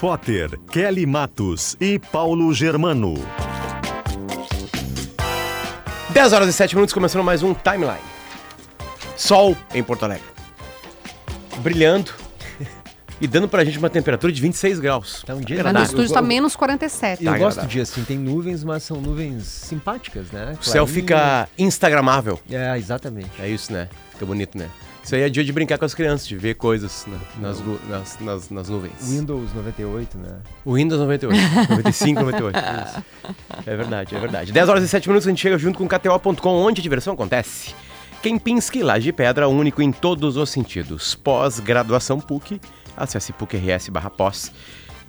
Potter, Kelly Matos e Paulo Germano. 10 horas e 7 minutos, começando mais um Timeline. Sol em Porto Alegre. Brilhando e dando pra gente uma temperatura de 26 graus. Tá um dia Tá Mas no estúdio está menos 47. Eu Tá gosto de assim, tem nuvens, mas são nuvens simpáticas, né? O céu fica instagramável. É, exatamente. É isso, né? Fica bonito, né? Isso aí é dia de brincar com as crianças, de ver coisas na- nas, nas, nas, nas nuvens. Windows 98, né? O Windows 98. 95, 98. Isso. É verdade, é verdade. 10 horas e 7 minutos a gente chega junto com KTO.com, onde a diversão acontece. Kempinski Laje de Pedra, único em todos os sentidos. Pós-graduação PUC, acesse PUC-RS barra pós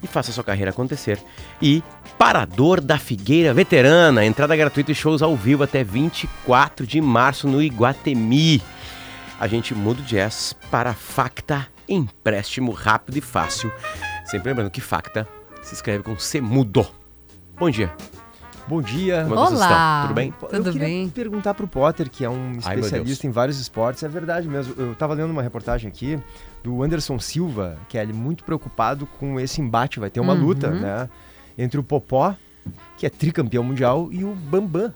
e faça sua carreira acontecer. E Parador da Figueira Veterana, entrada gratuita e shows ao vivo até 24 de março no Iguatemi. A gente muda o jazz para Facta, empréstimo rápido e fácil. Sempre lembrando que Facta se escreve com C mudo. Bom dia. Bom dia. Como é Olá. estão? Tudo bem? eu Tudo queria bem? perguntar pro Potter, que é um Ai, especialista em vários esportes, é verdade mesmo. Eu tava lendo uma reportagem aqui do Anderson Silva, que é muito preocupado com esse embate. Vai ter uma Uhum. luta, né? Entre o Popó, que é tricampeão mundial, e o Bambam,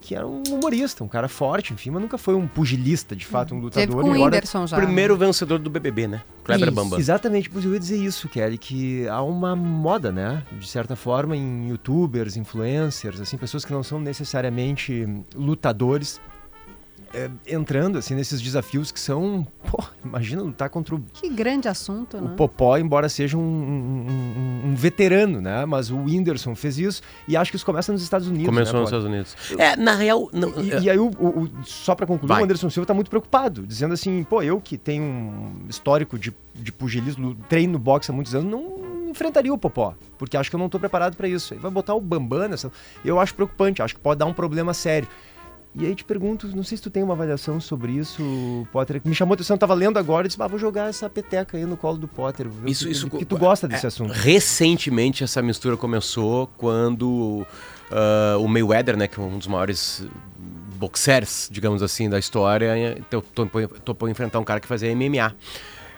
que era um humorista, um cara forte, enfim, mas nunca foi um pugilista, de fato, um lutador. Teve com o Whindersson já. Primeiro vencedor do BBB, né? Kleber Isso. Bambam. Exatamente, pois eu ia dizer isso, Kelly, que há uma moda, né? De certa forma, em youtubers, influencers, assim, pessoas que não são necessariamente lutadores, é, entrando, assim, nesses desafios que são... Pô, imagina lutar contra o, Que grande assunto, o né? Popó, embora seja um, um- um- veterano, né? Mas o Whindersson fez isso e acho que isso começa nos Estados Unidos, Começou né, nos? Estados Unidos. É, na real. Não, E, é, e aí, o, o- o- só pra concluir, Vai. o Anderson Silva tá muito preocupado, dizendo assim, pô, eu que tenho um histórico de, de pugilismo, treino boxe há muitos anos, não enfrentaria o Popó, porque acho que eu não tô preparado pra isso. Ele vai botar o Bambam nessa... Eu acho preocupante, acho que pode dar um problema sério. E aí te pergunto, não sei se tu tem uma avaliação sobre isso, Potter, que me chamou a atenção, eu tava lendo agora e disse, ah, vou jogar essa peteca aí no colo do Potter. Isso, que, isso, que tu gosta desse é, assunto. Recentemente essa mistura começou quando ah, o Mayweather, né, que é um dos maiores boxers, digamos assim, da história, to- topou, topou enfrentar um cara que fazia MMA.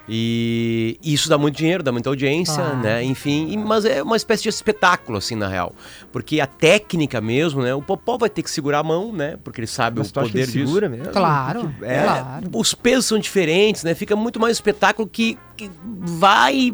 E isso dá muito dinheiro, dá muita audiência, Claro. né? Enfim, e- mas é uma espécie de espetáculo, assim, na real. Porque a técnica mesmo, né? O Popó vai ter que segurar a mão, né? Porque ele sabe Mas o tu acha que poder ele disso. segura mesmo? Claro, é, claro. Os pesos são diferentes, né? Fica muito mais espetáculo que, que vai.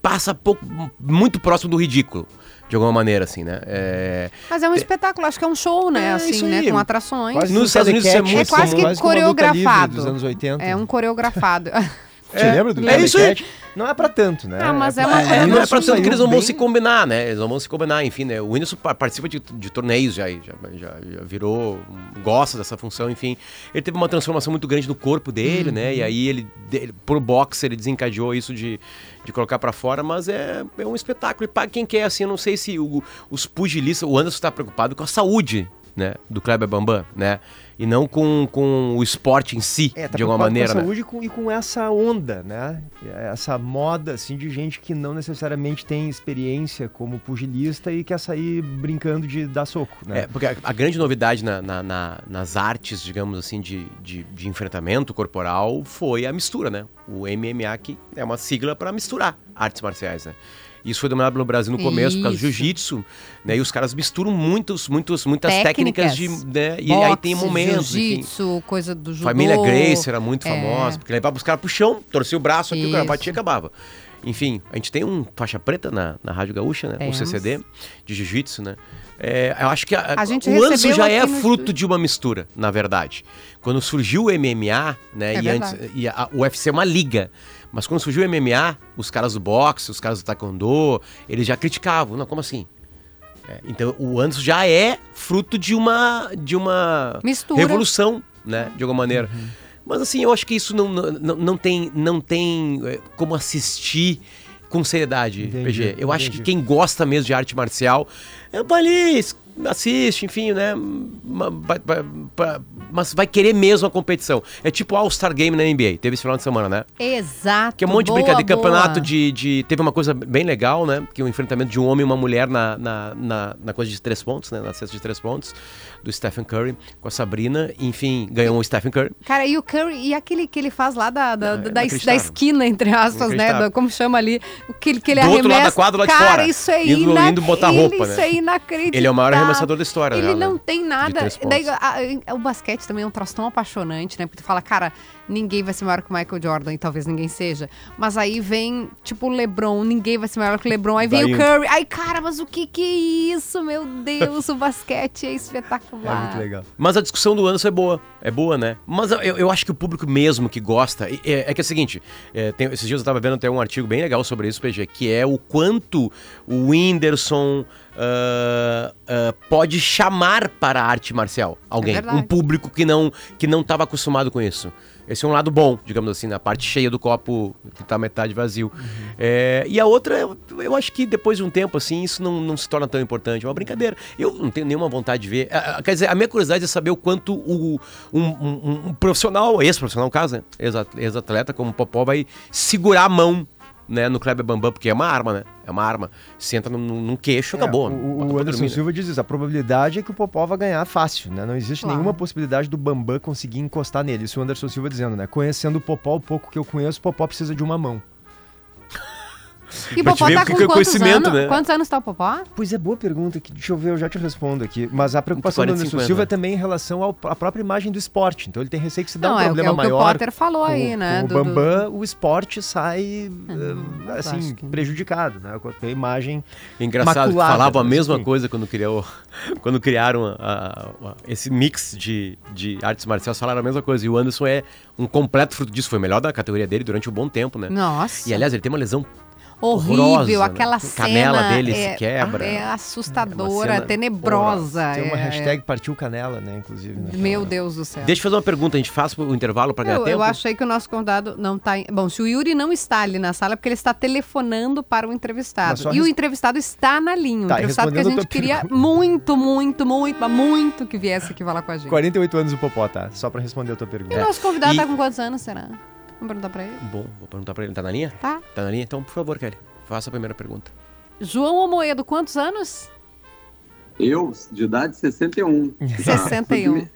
passa pouco, muito próximo do ridículo, de alguma maneira, assim, né? É, Mas é um espetáculo, acho que é um show, né? É, assim, isso né? Com atrações. Quase Nos Estados Unidos isso é muito É quase comum. que coreografado. anos 80. É um coreografado. Te lembra do é isso aí. Não é pra tanto, né? Ah, mas é pra- uma- é, não é pra tanto que eles não vão bem- se combinar, né? Eles não vão se combinar, enfim, né? O Whindersson pa- participa de, de torneios já, já, já, já virou, gosta dessa função, enfim. Ele teve uma transformação muito grande no corpo dele, né? E aí ele, dele, por boxe, ele desencadeou isso de, de colocar pra fora, mas é, é um espetáculo. E para quem quer, assim, eu não sei se o- os pugilistas, o Anderson tá preocupado com a saúde, né? Do Kleber Bambam, né? E não com, com o esporte em si, É, tá de alguma maneira, com a né? saúde e com, e com essa onda, né? Essa moda, assim, de gente que não necessariamente tem experiência como pugilista e quer sair brincando de dar soco, né? É, porque a, a grande novidade na- na- na- nas artes, digamos assim, de, de, de enfrentamento corporal foi a mistura, né? O MMA, que é uma sigla para misturar artes marciais, né? Isso foi dominado no Brasil no começo por causa do Isso. jiu-jitsu, né? E os caras misturam muitos, muitos, muitas Técnicas. técnicas, de, né? E aí tem Boxe, momentos. Jiu-jitsu, coisa do judô. Família Grace era muito É. famosa, porque levava os caras pro chão, torcia o braço aqui, o cara Isso. batia e acabava. Enfim, a gente tem um faixa preta na, na Rádio Gaúcha, né? Um Temos. CCD de jiu-jitsu, né? É, eu acho que a, A gente o recebeu já é no fruto estúdio. de uma mistura, na verdade. Quando surgiu o MMA, né? É e antes, e a, o UFC é uma liga. Mas quando surgiu o MMA, os caras do boxe, os caras do taekwondo, eles já criticavam. Não, como assim? É, então o Anderson já é fruto de uma de uma Mistura. revolução, né? De alguma maneira. Uhum. Mas assim, eu acho que isso não, não, não tem, não tem é, como assistir com seriedade, Entendi, PG. Eu acho que entendi. quem gosta mesmo de arte marcial, é, vai ali, assiste, enfim, né? Mas vai querer mesmo a competição. É tipo All-Star Game na NBA, teve esse final de semana, né? Exato. Que é um monte de boa, brincadeira, de campeonato boa. de, de. Teve uma coisa bem legal, né? Que é o enfrentamento de um homem e uma mulher na, na, na, na coisa de três pontos, né? Na cesta de três pontos, do Stephen Curry com a Sabrina. Enfim, ganhou o Stephen Curry. Cara, e o Curry, e aquele que ele faz lá da, da, é da, da esquina, entre aspas, né? Da- como chama ali? O que, que ele Do outro lado arremessa. da quadra, lá de Cara, fora. isso é Indo- ina- indo botar ele- roupa, Isso né? é inacreditável. Ele é o maior arremessador da história, Ele né, não né? tem nada. Daí, a- a- o basquete também é um troço tão apaixonante, né? Porque tu fala, cara, ninguém vai ser maior que o Michael Jordan, e talvez ninguém seja. Mas aí vem, tipo, o LeBron, ninguém vai ser maior que o LeBron. Aí vem Daí o Curry. Ai, cara, mas o que que é isso, meu Deus? O basquete é É espetacular. muito legal. Mas a discussão do Anderson é boa, é boa, né? Mas eu, eu acho que o público mesmo que gosta. É, é que é o seguinte: é, tem- esses dias eu tava vendo até um artigo bem legal sobre isso, PG, que é o quanto o Whindersson ah, ah, pode chamar para a arte marcial alguém. verdade. um público que não que não estava acostumado com isso. Esse é um lado bom, digamos assim, na parte cheia do copo que tá metade vazio. É, e a outra, eu, eu acho que depois de um tempo, assim, isso não, não se torna tão importante. É uma brincadeira. Eu não tenho nenhuma vontade de ver. Ah, Quer dizer, a minha curiosidade é saber o quanto o, um, um- um profissional, ex-profissional no caso, né? Ex- Ex-atleta como o Popó vai segurar a mão né, no Kleber Bambam, porque é uma arma, né? É uma arma. Se entra num, num queixo, acabou. É, Bota o, pra o Anderson né? Silva diz isso. A probabilidade é que o Popó vai ganhar fácil, né? Não existe Claro. nenhuma possibilidade do Bambam conseguir encostar nele. Isso o Anderson Silva dizendo, né? Conhecendo o Popó, o pouco que eu conheço, o Popó precisa de uma mão. E o Popó tá o com é quantos conhecimento, anos? né? Quantos anos tá o Popó? Pois é, boa pergunta. Que, deixa eu ver, eu já te respondo aqui. Mas a preocupação 40, do Anderson 50. Silva é também em relação à própria imagem do esporte. Então ele tem receio que se dá Não, um é o que- problema é o que o maior. Potter falou com, aí, né, Com do- o Bambam, o esporte sai, eh, mas assim, que- prejudicado, né? Com a imagem Engraçado, que maculada, falavam a mesma enfim. coisa quando, criou, quando criaram a- a- a- esse mix de, de artes marciais, falaram a mesma coisa. E o Anderson é um completo fruto disso. Foi o melhor da categoria dele durante um bom tempo, né? Nossa. E aliás, ele tem uma lesão horrível, horrorosa, né? aquela A cena. canela dele é, se quebra. É É assustadora, cena tenebrosa. Tem uma é- hashtag partiu canela, né? Inclusive. né? Meu Deus do céu. Deixa eu fazer uma pergunta, a gente faz o intervalo para ganhar Eu, tempo? eu achei que o nosso convidado não tá. em- Bom, se o Yuri não está ali na sala, é porque ele está telefonando para o entrevistado. E o res- entrevistado está na linha. O Tá, entrevistado que a gente queria pergunta. muito, muito, muito, mas muito que viesse aqui falar com a gente. 48 anos o Popó, tá? Só pra responder a tua pergunta. E o nosso convidado E- tá com quantos anos, será? Vamos perguntar para ele? Bom, vou perguntar para ele. Tá na linha? Tá. Tá na linha? Então, por favor, Kelly, faça a primeira pergunta. João Omoedo, quantos anos? Eu, de idade 61. Já, 61. sou de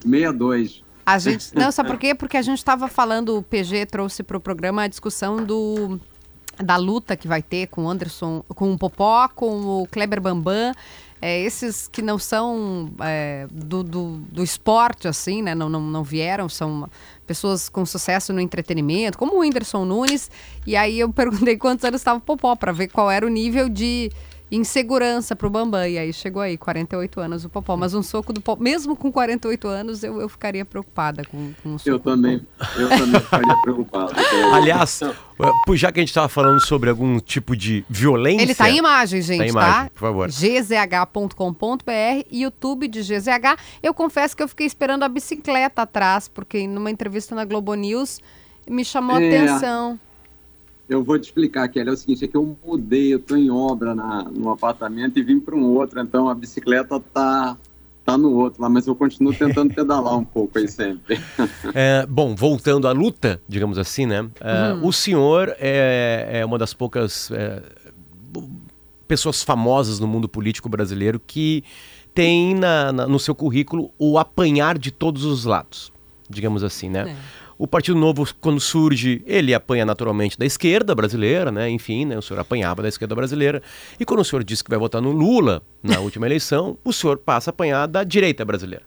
62. A gente. Não, sabe por quê? Porque a gente estava falando, o PG trouxe para o programa a discussão do. Da luta que vai ter com o Anderson, com o Popó, com o Kleber Bambam, é, esses que não são é, do, do, do esporte, assim, né? Não, não, não vieram, são pessoas com sucesso no entretenimento, como o Whindersson Nunes. E aí eu perguntei quantos anos estava o Popó, para ver qual era o nível de insegurança pro Bambam. E aí chegou aí, 48 anos o Popó. Mas um soco do Popó, mesmo com 48 anos, eu, eu ficaria preocupada com, com um soco. Eu também, eu também ficaria preocupado. Aliás, eh, já que a gente estava falando sobre algum tipo de violência... Ele tá em imagem, gente, Tá em imagem, por favor. gzh.com.br, YouTube de GZH. Eu confesso que eu fiquei esperando a bicicleta atrás, porque numa entrevista na Globo News me chamou a É. atenção. Eu vou te explicar, Kelly. É o seguinte, é que eu mudei, eu tô em obra na, no apartamento e vim para um outro, então a bicicleta tá, tá no outro lá, mas eu continuo tentando pedalar um pouco aí sempre. É, bom, voltando à luta, digamos assim, né? É, O senhor é, é uma das poucas é, pessoas famosas no mundo político brasileiro que tem na- na- no seu currículo o apanhar de todos os lados, digamos assim, né? É. O Partido Novo, quando surge, ele apanha naturalmente da esquerda brasileira, né? Enfim, né? o senhor apanhava da esquerda brasileira. E quando o senhor disse que vai votar no Lula na última eleição, o senhor passa a apanhar da direita brasileira.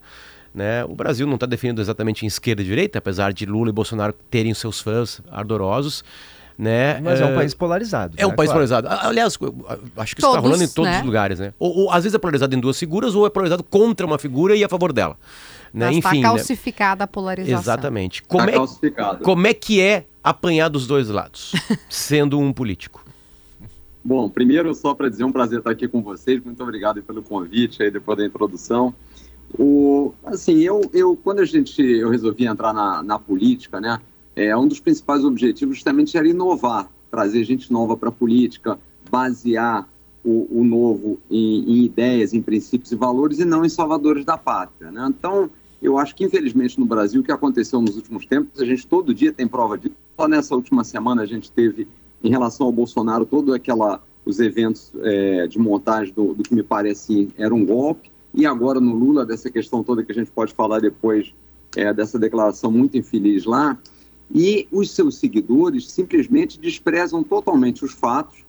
Né? O Brasil não está definido exatamente em esquerda e direita, apesar de Lula e Bolsonaro terem seus fãs ardorosos. né? Mas é um Eh, país polarizado. É um né? país Claro. polarizado. Aliás, acho que isso está rolando em todos né? os lugares, né? Ou, ou, às vezes é polarizado em duas figuras, ou é polarizado contra uma figura e a favor dela. Né? Mas Enfim, tá né? calcificada a polarização. Exatamente. Tá Como é, calcificado. como é que é apanhar dos dois lados, sendo um político? Bom, primeiro, só para dizer, é um prazer estar aqui com vocês. Muito obrigado pelo convite aí depois da introdução. O, assim, eu, eu quando a gente eu resolvi entrar na, na política, né, é um dos principais objetivos justamente era inovar, trazer gente nova para a política, basear o, o novo em, em ideias, em princípios e valores e não em salvadores da pátria, né? Então, eu acho que infelizmente no Brasil o que aconteceu nos últimos tempos, a gente todo dia tem prova disso. Só nessa última semana a gente teve em relação ao Bolsonaro, todo aquela os eventos é, de montagem do, do que me parece era um golpe e agora no Lula dessa questão toda que a gente pode falar depois é, dessa declaração muito infeliz lá e os seus seguidores simplesmente desprezam totalmente os fatos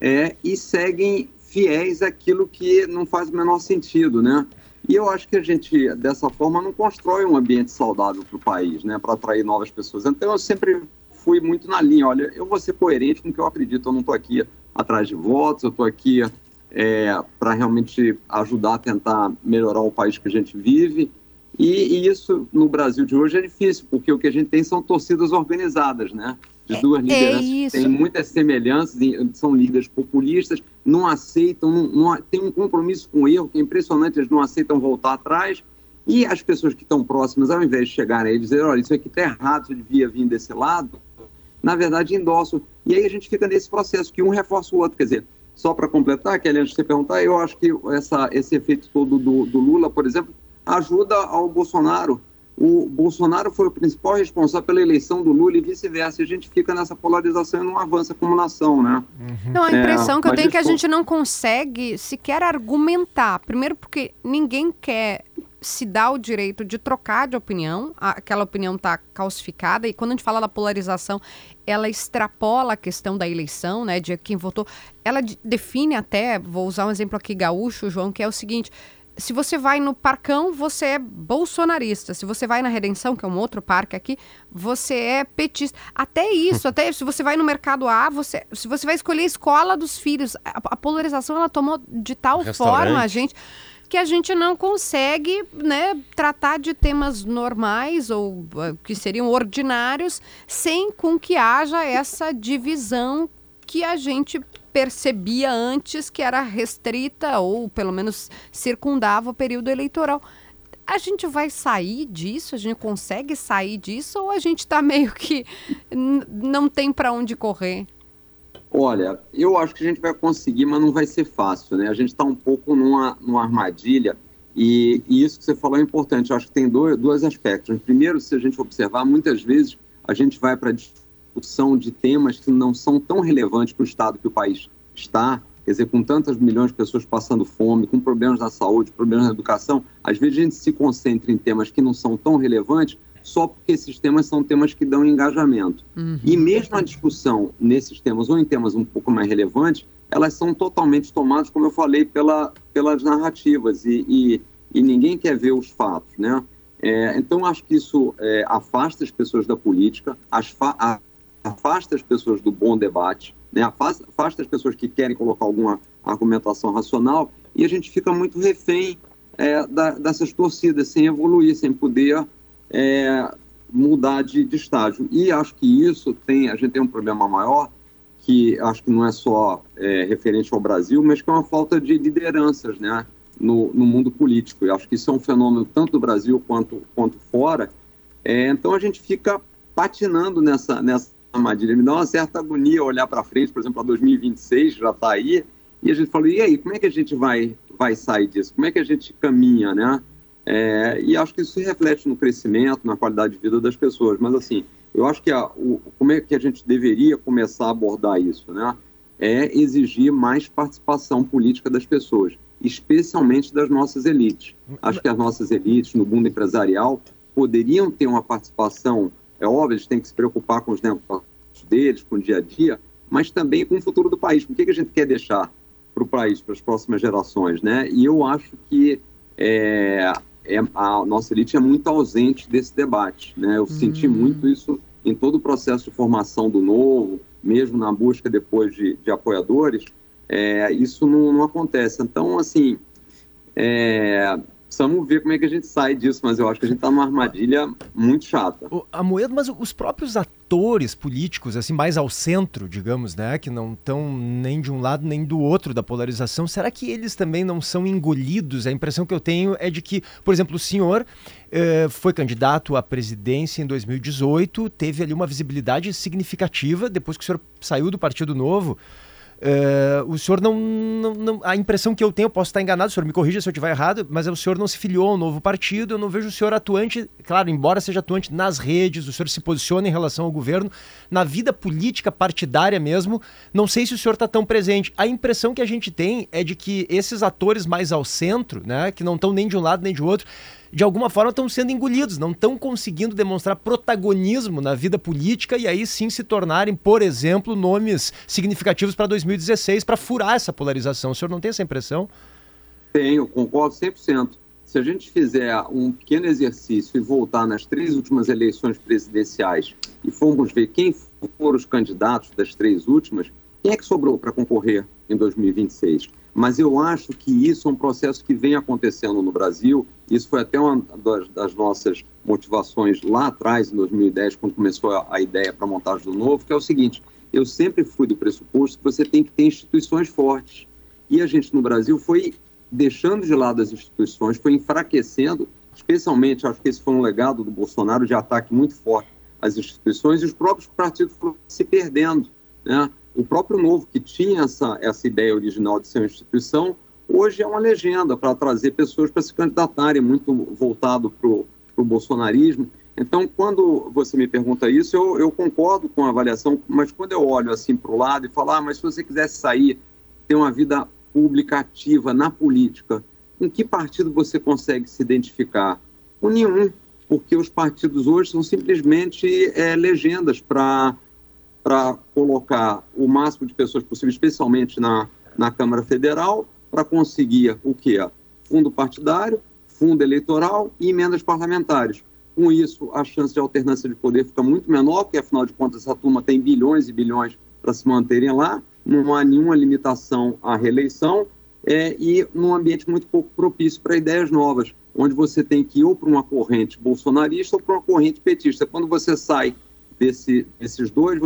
é, e seguem fiéis àquilo que não faz o menor sentido, né? E eu acho que a gente, dessa forma, não constrói um ambiente saudável para o país, né? Para atrair novas pessoas. Então, eu sempre fui muito na linha, olha, eu vou ser coerente com o que eu acredito. Eu não estou aqui atrás de votos, eu estou aqui é, para realmente ajudar a tentar melhorar o país que a gente vive. E, e isso, no Brasil de hoje, é difícil, porque o que a gente tem são torcidas organizadas, né? De duas É lideranças que têm muitas semelhanças, são líderes populistas, não aceitam, não, não, tem um compromisso com o erro que é impressionante, eles não aceitam voltar atrás. E as pessoas que estão próximas, ao invés de chegarem aí e dizer, olha, isso aqui está errado, isso devia vir desse lado, na verdade endossam. E aí a gente fica nesse processo que um reforça o outro. Quer dizer, só para completar, Kelly, antes de você perguntar, eu acho que essa, esse efeito todo do, do Lula, por exemplo, ajuda ao Bolsonaro. O Bolsonaro foi o principal responsável pela eleição do Lula e vice-versa. A gente fica nessa polarização e não avança como nação, né? Não, a É, impressão que eu tenho é que a gente não consegue sequer argumentar. Primeiro porque ninguém quer se dar o direito de trocar de opinião, aquela opinião está calcificada, e quando a gente fala da polarização, ela extrapola a questão da eleição, né, de quem votou. Ela de- define até, vou usar um exemplo aqui gaúcho, João, que é o seguinte: se você vai no Parcão, você é bolsonarista. Se você vai na Redenção, que é um outro parque aqui, você é petista. Até isso, até se você vai no mercado A, você, se você vai escolher a escola dos filhos, a, a polarização ela tomou de tal forma a gente que a gente não consegue, né, tratar de temas normais ou eh, que seriam ordinários sem com que haja essa divisão que a gente percebia antes que era restrita ou pelo menos circundava o período eleitoral. A gente vai sair disso? A gente consegue sair disso ou a gente está meio que não tem para onde correr? Olha, eu acho que a gente vai conseguir, mas não vai ser fácil, né? A gente está um pouco numa, numa armadilha e, e isso que você falou é importante. Eu acho que tem dois, dois aspectos. Primeiro, se a gente observar, muitas vezes a gente vai para a discussão de temas que não são tão relevantes para o estado que o país está, quer dizer, com tantas milhões de pessoas passando fome, com problemas na saúde, problemas na educação, às vezes a gente se concentra em temas que não são tão relevantes só porque esses temas são temas que dão engajamento. E mesmo a discussão nesses temas ou em temas um pouco mais relevantes, elas são totalmente tomadas, como eu falei, pela, pelas narrativas e, e, e ninguém quer ver os fatos, né? É, então acho que isso é, afasta as pessoas da política, asfa- a- afasta as pessoas do bom debate, né? afasta, afasta as pessoas que querem colocar alguma argumentação racional e a gente fica muito refém é, da- dessas torcidas, sem evoluir, sem poder é, mudar de, de estágio. E acho que isso tem, a gente tem um problema maior, que acho que não é só é, referente ao Brasil, mas que é uma falta de lideranças né, no, no mundo político. E acho que isso é um fenômeno tanto do Brasil quanto, quanto fora. É, então a gente fica patinando nessa, nessa armadilha. Me dá uma certa agonia olhar para frente, por exemplo, a 2026 já está aí, e a gente fala, e aí, como é que a gente vai, vai sair disso? Como é que a gente caminha, né? É, e acho que isso reflete no crescimento, na qualidade de vida das pessoas. Mas, assim, eu acho que a, o, como é que a gente deveria começar a abordar isso, né? É exigir mais participação política das pessoas, especialmente das nossas elites. Acho que as nossas elites no mundo empresarial poderiam ter uma participação, é óbvio, eles têm que se preocupar com os negócios deles, com o dia a dia, mas também com o futuro do país. O que, que a gente quer deixar para o país, para as próximas gerações, né? E eu acho que é, é, a nossa elite é muito ausente desse debate, né? Eu senti muito isso em todo o processo de formação do novo, mesmo na busca depois de, de apoiadores, é, isso não, não, acontece. Então, assim, é, precisamos ver como é que a gente sai disso, mas eu acho que a gente está numa armadilha muito chata. A moeda, mas os próprios atores políticos, assim, mais ao centro, digamos, né, que não estão nem de um lado nem do outro da polarização, será que eles também não são engolidos? A impressão que eu tenho é de que, por exemplo, o senhor eh, foi candidato à presidência em 2018, teve ali uma visibilidade significativa depois que o senhor saiu do Partido Novo. Uh, o senhor não, não, não, A impressão que eu tenho, posso estar enganado, o senhor me corrija se eu estiver errado, mas o senhor não se filiou a um novo partido, eu não vejo o senhor atuante, claro, embora seja atuante nas redes, o senhor se posiciona em relação ao governo, na vida política partidária mesmo, não sei se o senhor está tão presente. A impressão que a gente tem é de que esses atores mais ao centro, né, que não estão nem de um lado nem de outro, de alguma forma estão sendo engolidos, não estão conseguindo demonstrar protagonismo na vida política e aí sim se tornarem, por exemplo, nomes significativos para 2016 para furar essa polarização. O senhor não tem essa impressão? Tenho, concordo 100%. Se a gente fizer um pequeno exercício e voltar nas três últimas eleições presidenciais e formos ver quem foram os candidatos das três últimas, quem é que sobrou para concorrer em 2026? Mas eu acho que isso é um processo que vem acontecendo no Brasil. Isso foi até uma das, das nossas motivações lá atrás, em 2010, quando começou a, a ideia para a montagem do novo, que é o seguinte: eu sempre fui do pressuposto que você tem que ter instituições fortes. E a gente no Brasil foi deixando de lado as instituições, foi enfraquecendo, especialmente, acho que esse foi um legado do Bolsonaro de ataque muito forte às instituições, e os próprios partidos se perdendo. Né? O próprio Novo, que tinha essa, essa ideia original de ser uma instituição, hoje é uma legenda para trazer pessoas para se candidatarem, muito voltado para o bolsonarismo. Então, quando você me pergunta isso, eu, eu, concordo com a avaliação, mas quando eu olho assim para o lado e falo, ah, mas se você quisesse sair, ter uma vida pública ativa na política, em que partido você consegue se identificar? Com nenhum, porque os partidos hoje são simplesmente é, legendas para para colocar o máximo de pessoas possível, especialmente na, na Câmara Federal, para conseguir o quê? Fundo partidário, fundo eleitoral e emendas parlamentares. Com isso, a chance de alternância de poder fica muito menor, porque afinal de contas essa turma tem bilhões e bilhões para se manterem lá, não há nenhuma limitação à reeleição é, e num ambiente muito pouco propício para ideias novas, onde você tem que ir ou para uma corrente bolsonarista ou para uma corrente petista. Quando você sai desse, desses dois,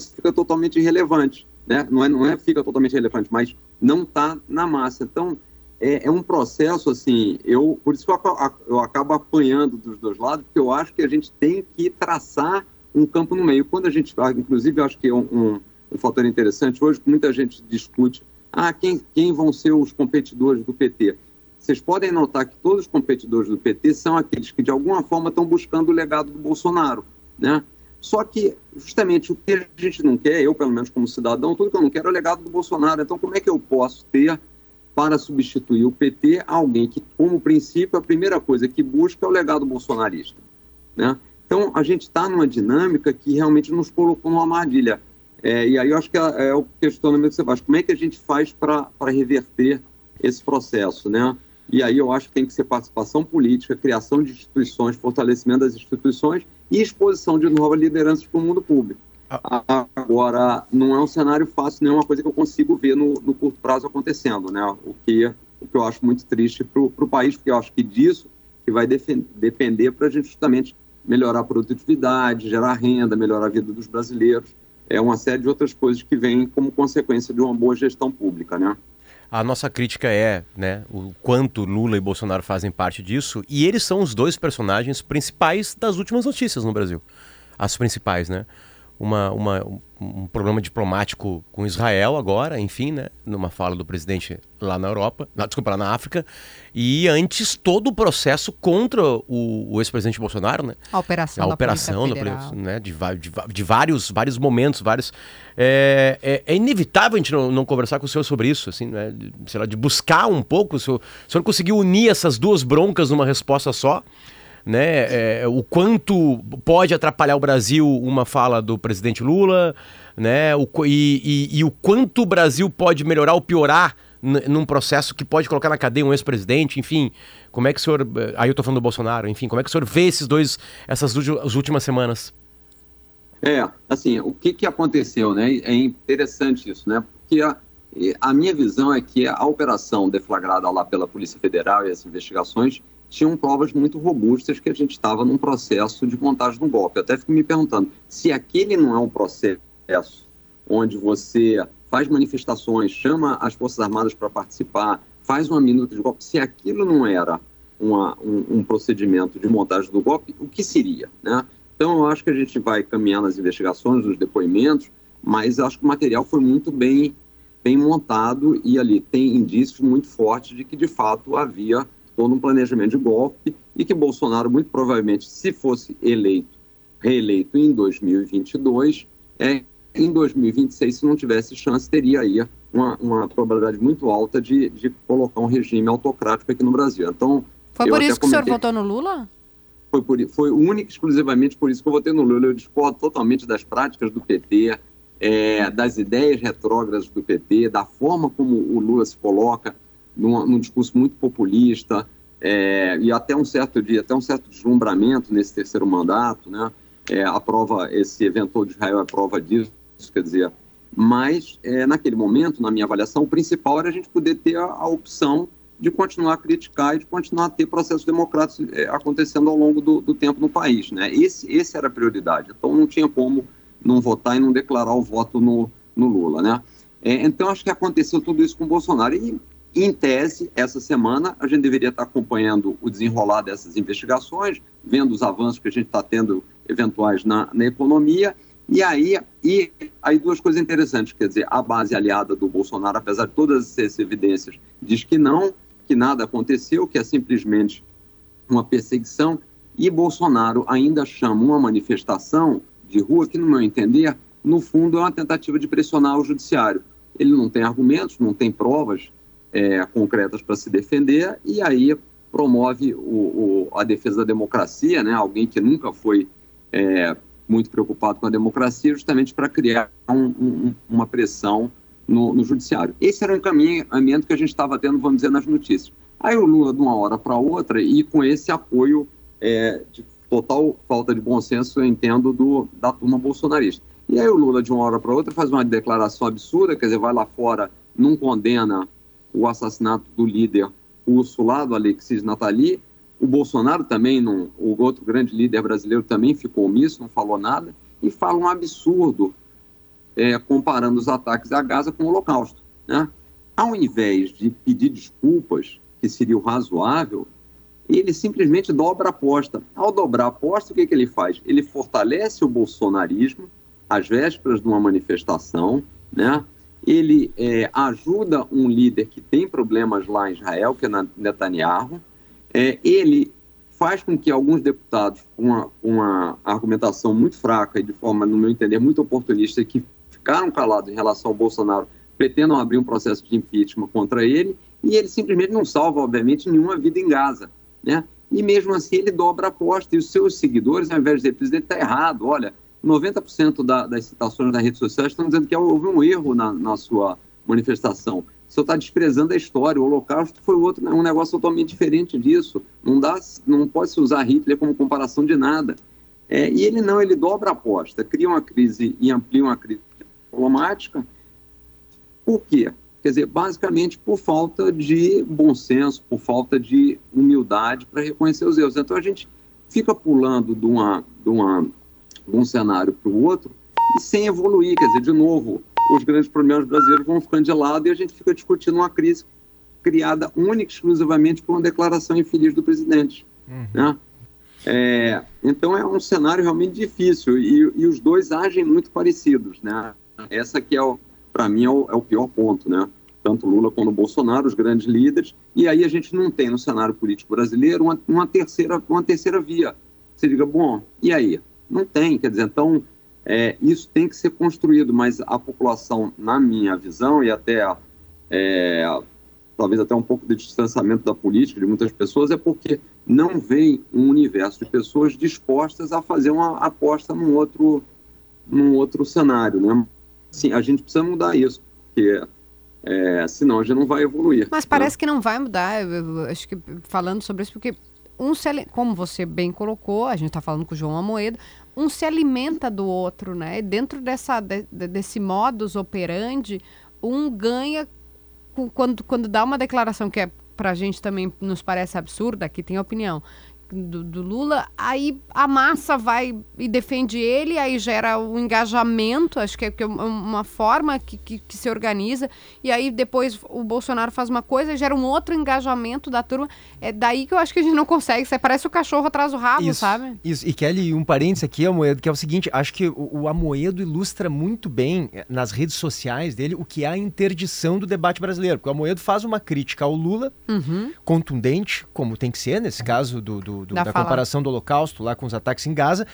fica totalmente irrelevante. Né? Não, é, não é fica totalmente relevante, mas não está na massa. Então, é, é, um processo assim, eu, por isso que eu, eu acabo apanhando dos dois lados, porque eu acho que a gente tem que traçar um campo no meio. Quando a gente, inclusive, eu acho que é um, um, um fator interessante hoje, muita gente discute, ah, quem, quem vão ser os competidores do PT? Vocês podem notar que todos os competidores do PT são aqueles que, de alguma forma, estão buscando o legado do Bolsonaro, né? Só que, justamente, o que a gente não quer, eu, pelo menos como cidadão, tudo que eu não quero é o legado do Bolsonaro. Então, como é que eu posso ter, para substituir o PT, alguém que, como princípio, a primeira coisa que busca é o legado bolsonarista? Né? Então, a gente está numa dinâmica que realmente nos colocou numa armadilha. É, e aí eu acho que é, é, o questionamento que você faz. Como é que a gente faz para reverter esse processo, né? E aí eu acho que tem que ser participação política, criação de instituições, fortalecimento das instituições e exposição de novas lideranças para o mundo público. Ah. Agora, não é um cenário fácil, nem é uma coisa que eu consigo ver no, no curto prazo acontecendo, né? O que, o que eu acho muito triste para o país, porque eu acho que disso que vai depender para a gente justamente melhorar a produtividade, gerar renda, melhorar a vida dos brasileiros. É uma série de outras coisas que vêm como consequência de uma boa gestão pública, né? A nossa crítica é, né, o quanto Lula e Bolsonaro fazem parte disso, e eles são os dois personagens principais das últimas notícias no Brasil. As principais, né? Uma, uma, um problema diplomático com Israel agora, enfim, né? Numa fala do presidente lá na Europa, na, desculpa, lá na África. E antes todo o processo contra o, o ex-presidente Bolsonaro, né? A operação A da operação Polícia da Federal. né? de, de, de vários, vários momentos, vários... É, é, é inevitável a gente não, não conversar com o senhor sobre isso, assim, né? De, sei lá, de buscar um pouco. O senhor, o senhor conseguiu unir essas duas broncas numa resposta só? Né? É, o quanto pode atrapalhar o Brasil uma fala do presidente Lula, né? O, e, e- e o quanto o Brasil pode melhorar ou piorar num processo que pode colocar na cadeia um ex-presidente, enfim. Como é que o senhor. Aí eu tô falando do Bolsonaro, enfim, como é que o senhor vê esses dois, essas últimas semanas? É, assim, o que, que aconteceu, né? É interessante isso, né? Porque a, a minha visão é que a operação deflagrada lá pela Polícia Federal e as investigações tinham provas muito robustas que a gente estava num processo de montagem do golpe. Eu até fico me perguntando se aquele não é um processo onde você faz manifestações, chama as Forças Armadas para participar, faz uma minuta de golpe, se aquilo não era uma, um, um, procedimento de montagem do golpe, o que seria, né? Então, eu acho que a gente vai caminhar nas investigações, nos depoimentos, mas acho que o material foi muito bem, bem montado e ali tem indícios muito fortes de que, de fato, havia todo um planejamento de golpe e que Bolsonaro, muito provavelmente, se fosse eleito, reeleito em 2022, é, em 2026, se não tivesse chance, teria aí uma, uma probabilidade muito alta de, de colocar um regime autocrático aqui no Brasil. Então, Foi por isso que o senhor votou no Lula? Foi, por, foi única e exclusivamente por isso que eu votei no Lula. Eu discordo totalmente das práticas do PT, é, das ideias retrógradas do PT, da forma como o Lula se coloca num, num discurso muito populista é, e até um certo dia, até um certo deslumbramento nesse terceiro mandato, né? É, a prova, esse evento de Israel é prova disso, quer dizer, mas é, naquele momento, na minha avaliação, o principal era a gente poder ter a, a opção de continuar a criticar e de continuar a ter processos democráticos é, acontecendo ao longo do, do, tempo no país. Né? Esse, esse era a prioridade. Então não tinha como não votar e não declarar o voto no, no Lula. Né? É, então acho que aconteceu tudo isso com o Bolsonaro. E, em tese, essa semana, a gente deveria estar acompanhando o desenrolar dessas investigações, vendo os avanços que a gente está tendo eventuais na, na economia e aí, e aí duas coisas interessantes, quer dizer, a base aliada do Bolsonaro, apesar de todas essas evidências, diz que não, que nada aconteceu, que é simplesmente uma perseguição, e Bolsonaro ainda chama uma manifestação de rua que, no meu entender, no fundo é uma tentativa de pressionar o judiciário. Ele não tem argumentos, não tem provas é, concretas para se defender, e aí promove o, o, a defesa da democracia, né? alguém que nunca foi é, muito preocupado com a democracia, justamente para criar um, um, uma pressão no, no, judiciário. Esse era um caminhamento que a gente estava tendo, vamos dizer, nas notícias. Aí o Lula, de uma hora para outra, e com esse apoio é, de total falta de bom senso, eu entendo, do, da turma bolsonarista. E aí o Lula, de uma hora para outra, faz uma declaração absurda, quer dizer, vai lá fora, não condena o assassinato do líder russo lá, do Alexis Natali, o Bolsonaro também, não, o outro grande líder brasileiro também ficou omisso, não falou nada, e fala um absurdo é, comparando os ataques a Gaza com o Holocausto. Né? Ao invés de pedir desculpas, que seria o razoável, ele simplesmente dobra a aposta. Ao dobrar a aposta, o que, que ele faz? Ele fortalece o bolsonarismo às vésperas de uma manifestação, né? Ele é, ajuda um líder que tem problemas lá em Israel, que é Netanyahu, é, ele faz com que alguns deputados, com uma, uma, argumentação muito fraca e de forma, no meu entender, muito oportunista, que ficaram calados em relação ao Bolsonaro, pretendam abrir um processo de impeachment contra ele, e ele simplesmente não salva, obviamente, nenhuma vida em Gaza. Né? E mesmo assim ele dobra a aposta, e os seus seguidores, ao invés de dizer, presidente, está errado, olha, 90% da, das citações nas redes sociais estão dizendo que houve um erro na, na sua manifestação senhor está desprezando a história. O Holocausto foi outro, um negócio totalmente diferente disso. Não dá, não pode se usar Hitler como comparação de nada. É, e ele não, ele dobra a aposta, cria uma crise e amplia uma crise diplomática. Por quê? Quer dizer, basicamente por falta de bom senso, por falta de humildade para reconhecer os erros. Então a gente fica pulando de, uma, de, uma, de um cenário para o outro e sem evoluir. Quer dizer, de novo, os grandes problemas brasileiros vão ficando de lado e a gente fica discutindo uma crise criada única e exclusivamente por uma declaração infeliz do presidente. Uhum. Né? É, então é um cenário realmente difícil e, e, os dois agem muito parecidos. Né? Essa que é, para mim, é o, é o, pior ponto. Né? Tanto Lula quanto Bolsonaro, os grandes líderes, e aí a gente não tem no cenário político brasileiro uma, uma terceira, uma terceira via. Você diga, bom, e aí? Não tem, quer dizer, então é, isso tem que ser construído, mas a população, na minha visão, e até é, talvez até um pouco de distanciamento da política de muitas pessoas, é porque não vem um universo de pessoas dispostas a fazer uma aposta num outro, num outro cenário. Né? Sim, a gente precisa mudar isso, porque é, senão a gente não vai evoluir. Mas parece né? que não vai mudar, eu, eu, acho que falando sobre isso, porque um como você bem colocou, a gente está falando com o João Amoedo, um se alimenta do outro, né? Dentro dessa, de- de- desse modus operandi, um ganha quando, quando dá uma declaração que é pra gente também nos parece absurda, aqui tem opinião, do, do Lula, aí a massa vai e defende ele, aí gera o engajamento, acho que é, é uma- uma forma que, que, que se organiza, e aí depois o Bolsonaro faz uma coisa e gera um outro engajamento da turma. É daí que eu acho que a gente não consegue, você parece o cachorro atrás do rabo, Isso, sabe? Isso. E Kelly, um parênteses aqui, Amoedo, que é o seguinte: acho que o, o Amoedo ilustra muito bem eh, nas redes sociais dele o que é a interdição do debate brasileiro. Porque o Amoedo faz uma crítica ao Lula, Uhum. contundente, como tem que ser, nesse caso do, do- do- Da da, fala. comparação do Holocausto lá com os ataques em Gaza.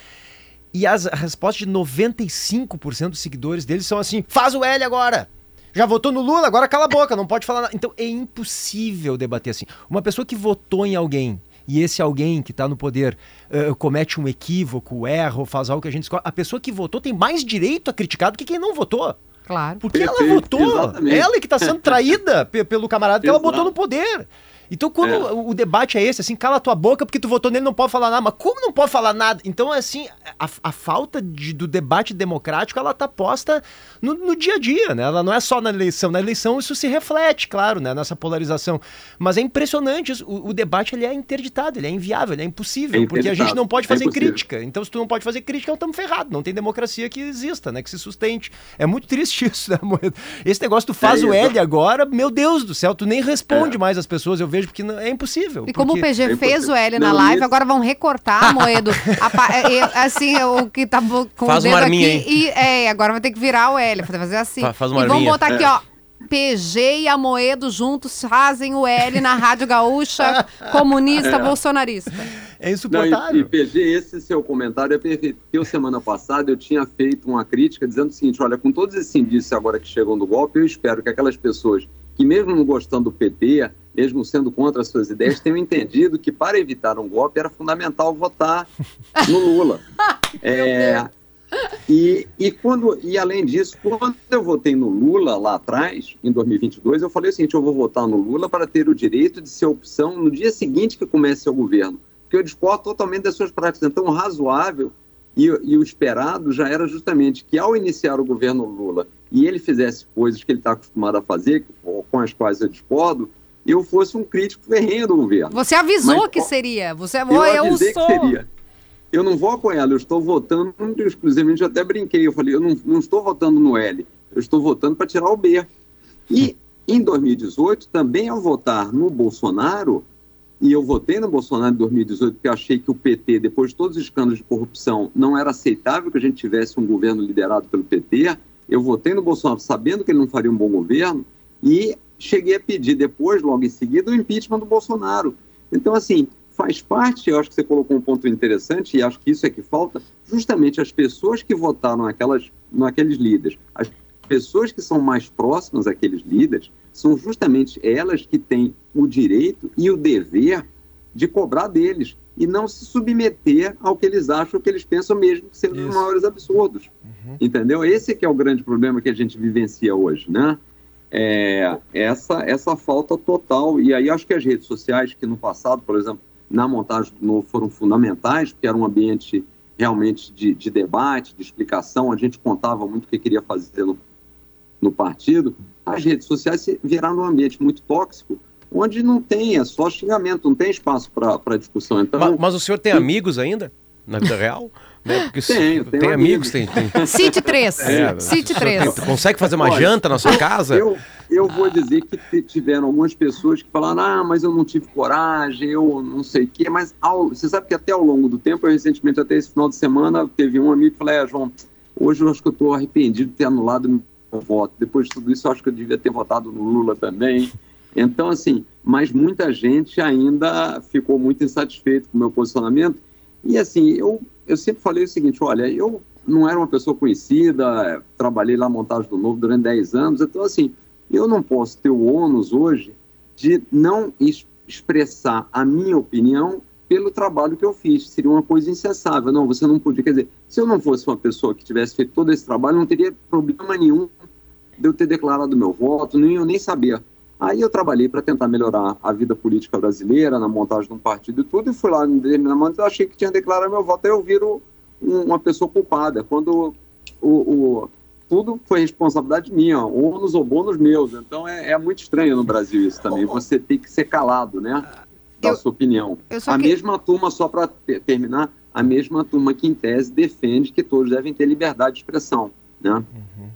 E as, a resposta de 95% dos seguidores dele são assim: faz o L agora! Já votou no Lula, agora cala a boca, não pode falar nada. Então é impossível debater assim. Uma pessoa que votou em alguém e esse alguém que está no poder eh, comete um equívoco, erra ou faz algo que a gente escolhe, a pessoa que votou tem mais direito a criticar do que quem não votou. Claro. Porque ela votou. exatamente. Ela é que está sendo traída pe- pelo camarada que ela botou no poder. Então, quando É. o, debate é esse, assim, cala tua boca porque tu votou nele, não pode falar nada. Mas como não pode falar nada? Então, assim, a, a falta de- do debate democrático, ela tá posta no, no dia a dia, né? Ela não é só na eleição. Na eleição isso se reflete, claro, né? Nessa polarização. Mas é impressionante. isso. O, o debate, ele é interditado, ele é inviável, ele é impossível. É porque a gente não pode é fazer impossível. crítica. Então, se tu não pode fazer crítica, estamos ferrados. Não tem democracia que exista, né? Que se sustente. É muito triste isso, né, Moeda? Esse negócio, tu faz É, o L agora, meu Deus do céu, tu nem responde É. mais as pessoas, eu vejo, porque não- é impossível. E como o PG é fez o L Não, na live, isso- agora vão recortar, Moedo. a é, é, assim, o que tá com Faz o dedo uma arminha aqui. E, é, agora vai ter que virar o L, fazer assim. Fa- faz uma e vamos botar aqui, ó. PG e Amoedo juntos fazem o L na Rádio Gaúcha, comunista, bolsonarista. É Não, e, insuportável. e PG, esse seu comentário é perfeito. Porque eu, semana passada, eu tinha feito uma crítica dizendo o seguinte: olha, com todos esses indícios agora que chegam do golpe, eu espero que aquelas pessoas que, mesmo não gostando do PT, mesmo sendo contra as suas ideias, tenham entendido que para evitar um golpe era fundamental votar no Lula. É, e, e, quando, e além disso, quando eu votei no Lula lá atrás, em 2022, eu falei o seguinte: eu vou votar no Lula para ter o direito de ser opção no dia seguinte que comece o governo. Porque eu discordo totalmente das suas práticas. Então, razoável e, e o esperado já era justamente que, ao iniciar o governo Lula e ele fizesse coisas que ele está acostumado a fazer, com as quais eu discordo, eu fosse um crítico ferrenho do governo. Você avisou Mas, que seria. Você Eu eu, eu avisei sou. que seria. Eu não vou apoiá-lo, eu estou votando, exclusivamente, eu até brinquei, eu falei, eu não, não estou votando no L, eu estou votando para tirar o B. E em 2018, também ao votar no Bolsonaro, e eu votei no Bolsonaro em 2018 porque eu achei que o PT, depois de todos os escândalos de corrupção, não era aceitável que a gente tivesse um governo liderado pelo PT. Eu votei no Bolsonaro sabendo que ele não faria um bom governo e cheguei a pedir depois, logo em seguida, o impeachment do Bolsonaro. Então, assim, faz parte, eu acho que você colocou um ponto interessante, e acho que isso é que falta, justamente as pessoas que votaram naquelas, naqueles líderes, as pessoas que são mais próximas àqueles líderes, são justamente elas que têm o direito e o dever de cobrar deles e não se submeter ao que eles acham, que eles pensam mesmo que sejam os maiores absurdos. Entendeu? Esse que é o grande problema que a gente vivencia hoje, né? É, essa, essa falta total. E aí acho que as redes sociais, que no passado, por exemplo, na montagem do novo foram fundamentais, porque era um ambiente realmente de, de debate, de explicação, a gente contava muito o que queria fazer no, no partido, as redes sociais viraram um ambiente muito tóxico, onde não tem, é só xingamento, não tem espaço para discussão. Então, Ma- Mas, o senhor tem amigos ainda? Na vida real? Né? Porque se- Tenho, tem tenho amigos, amigos. tem. tem... Cite 3. É, Cite o senhor 3. tem- consegue fazer uma Olha, janta na sua casa? Eu, eu vou dizer que tiveram algumas pessoas que falaram, ah, mas eu não tive coragem, eu não sei o quê, mas ao- você sabe que até ao longo do tempo, eu recentemente, até esse final de semana, teve um amigo que falou, é, João, hoje eu acho que eu estou arrependido de ter anulado meu voto. Depois de tudo isso, eu acho que eu devia ter votado no Lula também. Então, assim, mas muita gente ainda ficou muito insatisfeito com o meu posicionamento. E, assim, eu, eu sempre falei o seguinte: olha, eu não era uma pessoa conhecida, eh, trabalhei lá na montagem do Novo durante 10 anos, então, assim, eu não posso ter o ônus hoje de não es- expressar a minha opinião pelo trabalho que eu fiz. Seria uma coisa incessável. Não, você não podia. Quer dizer, se eu não fosse uma pessoa que tivesse feito todo esse trabalho, não teria problema nenhum de eu ter declarado meu voto, nem eu nem saber. Aí eu trabalhei para tentar melhorar a vida política brasileira, na montagem de um partido e tudo, e fui lá determinado momento, eu achei que tinha declarado meu voto, aí eu viro um- uma pessoa culpada, quando o, o- tudo foi responsabilidade minha, ônus ou bônus meus. Então é, é muito estranho no Brasil isso também. Você tem que ser calado, né? Da Eu- sua opinião. A que- mesma turma, só para terminar, a mesma turma que em tese defende que todos devem ter liberdade de expressão, né?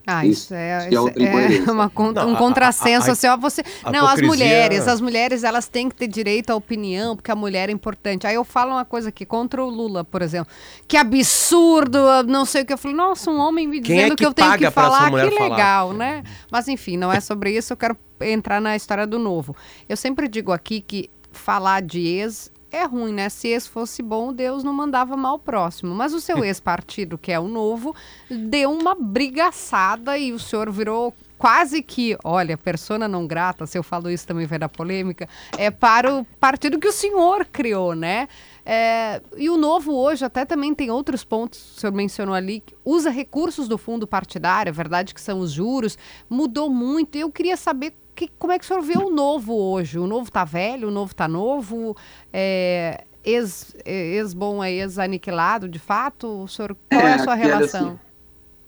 Ah, Isso, isso é, isso é é uma Não, um contrassenso, a- a- assim, ó, você... a Não, as mulheres, as mulheres, elas têm que ter direito à opinião, porque a mulher é importante. Aí eu falo uma coisa aqui, contra o Lula, por exemplo, que absurdo, não sei o que, eu falo, nossa, um homem me dizendo é que, que eu tenho que falar, que falar? legal, né? Mas enfim, não é sobre isso, eu quero entrar na história do novo. Eu sempre digo aqui que falar de ex é ruim, né? Se ex fosse bom, Deus não mandava mal próximo. Mas o seu ex-partido, que é o novo, deu uma brigaçada e o senhor virou quase que, olha, persona não grata, se eu falo isso também vai dar polêmica, é para o partido que o senhor criou, né? É, e o novo hoje até também tem outros pontos, o senhor mencionou ali, que usa recursos do fundo partidário, é verdade que são os juros, mudou muito. Eu queria saber que- como é que o senhor vê o novo hoje? O novo tá velho, o novo tá novo? É, ex, é, ex-bom é ex-aniquilado, de fato? O senhor, qual é, a sua Kelly, relação? assim,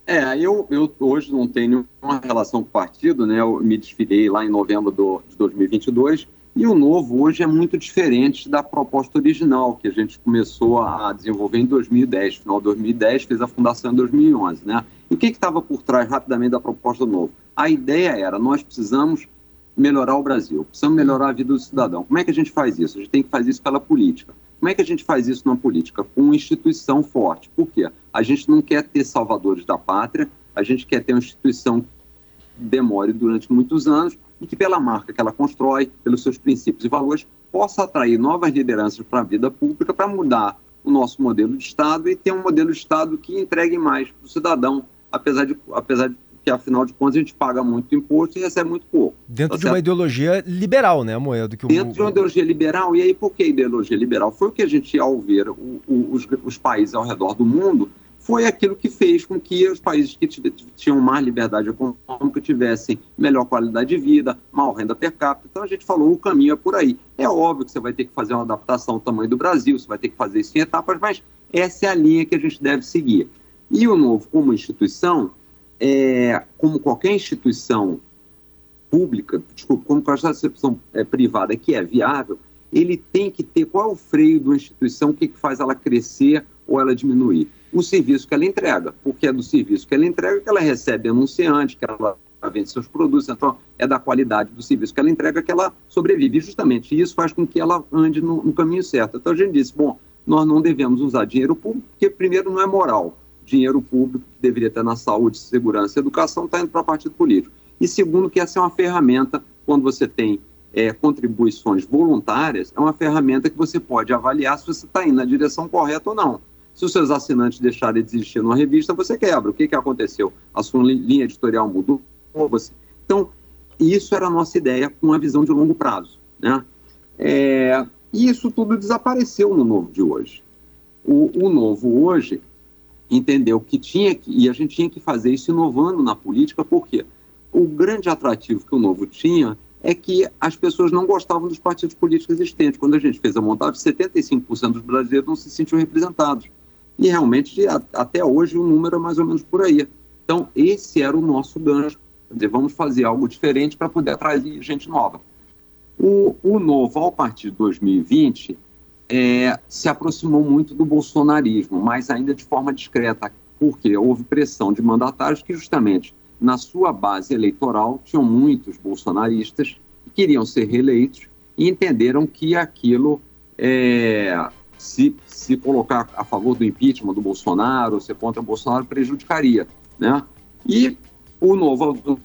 É, eu, eu hoje não tenho nenhuma relação com o partido, né? Eu me desfilei lá em novembro do, de 2022 e o novo hoje é muito diferente da proposta original que a gente começou a desenvolver em 2010, final de 2010, fez a fundação em 2011, né? E o que estava por trás rapidamente da proposta do novo? A ideia era nós precisamos melhorar o Brasil, precisamos melhorar a vida do cidadão. Como é que a gente faz isso? A gente tem que fazer isso pela política. Como é que a gente faz isso na política? Com uma instituição forte. Por quê? A gente não quer ter salvadores da pátria, a gente quer ter uma instituição que demore durante muitos anos e que, pela marca que ela constrói, pelos seus princípios e valores, possa atrair novas lideranças para a vida pública, para mudar o nosso modelo de Estado e ter um modelo de Estado que entregue mais para o cidadão, apesar de, apesar de que, afinal de contas, a gente paga muito imposto e recebe muito pouco. Dentro Tá de uma certo? ideologia liberal, né, Moedo? Que o- Dentro de uma ideologia liberal, e aí por que ideologia liberal? Foi o que a gente, ao ver o- o- os, os países ao redor do mundo, foi aquilo que fez com que os países que tinham mais liberdade econômica tivessem melhor qualidade de vida, maior renda per capita. Então a gente falou, o caminho é por aí. É óbvio que você vai ter que fazer uma adaptação ao tamanho do Brasil, você vai ter que fazer isso em etapas, mas essa é a linha que a gente deve seguir. E o novo, como instituição, é, como qualquer instituição pública, desculpa, como qualquer instituição é, privada que é viável, ele tem que ter qual é o freio de uma instituição, o que, que faz ela crescer ou ela diminuir? O serviço que ela entrega, porque é do serviço que ela entrega que ela recebe anunciante, que ela vende seus produtos, então é da qualidade do serviço que ela entrega que ela sobrevive. E justamente isso faz com que ela ande no, no caminho certo. Então a gente disse, bom, nós não devemos usar dinheiro público, porque primeiro não é moral. Dinheiro público que deveria estar na saúde, segurança e educação está indo para partido político. E segundo, que essa é uma ferramenta, quando você tem é, contribuições voluntárias, é uma ferramenta que você pode avaliar se você está indo na direção correta ou não. Se os seus assinantes deixarem de existir numa revista, você quebra. O que, que aconteceu? A sua li- linha editorial mudou. Você... Então, isso era a nossa ideia com a visão de longo prazo. Né? É, e isso tudo desapareceu no novo de hoje. O, o novo hoje entendeu que tinha que, e a gente tinha que fazer isso inovando na política, porque o grande atrativo que o novo tinha é que as pessoas não gostavam dos partidos políticos existentes. Quando a gente fez a montagem, 75% dos brasileiros não se sentiam representados. E realmente, até hoje, o número é mais ou menos por aí. Então, esse era o nosso gancho. Quer dizer, vamos fazer algo diferente para poder atrair gente nova. O, o novo, ao partir de 2020, é, se aproximou muito do bolsonarismo, mas ainda de forma discreta, porque houve pressão de mandatários que, justamente na sua base eleitoral, tinham muitos bolsonaristas que queriam ser reeleitos e entenderam que aquilo, é, se, se colocar a favor do impeachment do Bolsonaro, ser contra o Bolsonaro, prejudicaria. Né? E o novo,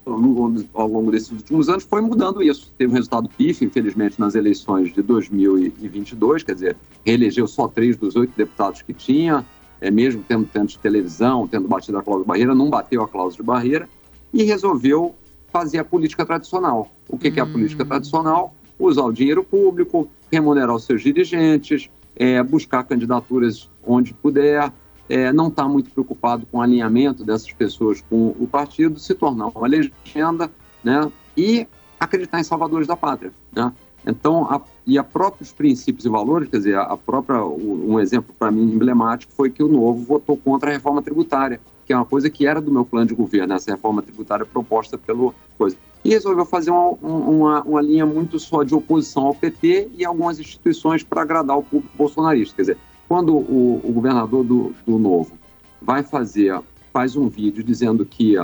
ao, longo- desses últimos anos, foi mudando isso. Teve um resultado pífio, infelizmente, nas eleições de 2022, quer dizer, reelegeu só três dos oito deputados que tinha, é, mesmo tendo de televisão, tendo batido a cláusula de barreira, não bateu a cláusula de barreira, e resolveu fazer a política tradicional. O que, que é a política tradicional? Usar o dinheiro público, remunerar os seus dirigentes, é, buscar candidaturas onde puder, é, não está muito preocupado com o alinhamento dessas pessoas com o partido, se tornar uma legenda, né? E acreditar em salvadores da pátria, né? Então, a, e a próprios princípios e valores, quer dizer, a própria, um exemplo para mim emblemático foi que o Novo votou contra a reforma tributária, que é uma coisa que era do meu plano de governo, essa reforma tributária proposta pelo coisa. E resolveu fazer uma, uma, uma linha muito só de oposição ao PT e algumas instituições para agradar o público bolsonarista. Quer dizer, quando o, o governador do, do Novo vai fazer, faz um vídeo dizendo que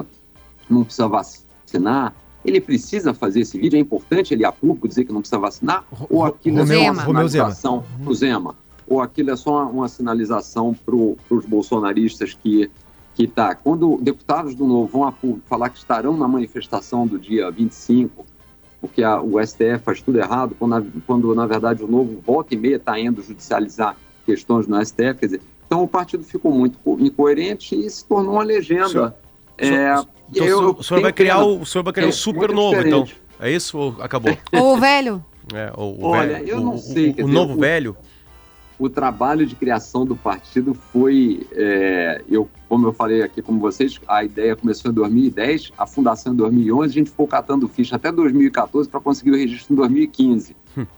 não precisa vacinar, ele precisa fazer esse vídeo? É importante ele a público dizer que não precisa vacinar? Ou aquilo Romeu, é só uma sinalização pro Zema? Ou aquilo é só uma, uma sinalização para os bolsonaristas que que tá, quando deputados do Novo vão a público falar que estarão na manifestação do dia 25, porque a, o STF faz tudo errado, quando na, quando na verdade o Novo volta e meia está indo judicializar questões no STF, quer dizer, então o partido ficou muito incoerente e se tornou uma legenda. Senhor, é, então, eu o senhor vai criar o, o senhor vai criar É um super novo, então. diferente. É isso ou acabou? Ô, velho, É, o, o Olha, velho, eu o- não o- sei, O, o dizer, novo o- velho? o trabalho de criação do partido foi, é, eu, como eu falei aqui com vocês, a ideia começou em 2010, a fundação em 2011, a gente ficou catando ficha até 2014 para conseguir o registro em 2015.